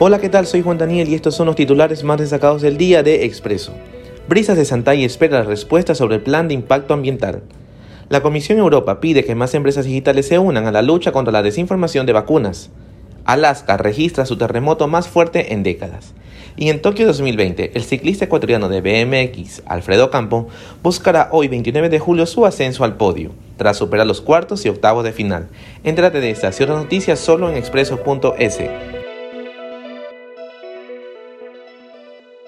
Hola, ¿qué tal? Soy Juan Daniel y estos son los titulares más destacados del día de Expreso. Brisas de Santay espera la respuesta sobre el plan de impacto ambiental. La Comisión Europa pide que más empresas digitales se unan a la lucha contra la desinformación de vacunas. Alaska registra su terremoto más fuerte en décadas. Y en Tokio 2020, el ciclista ecuatoriano de BMX, Alfredo Campo, buscará hoy 29 de julio su ascenso al podio, tras superar los cuartos y octavos de final. Entrate de estas y otras noticias solo en expreso.es.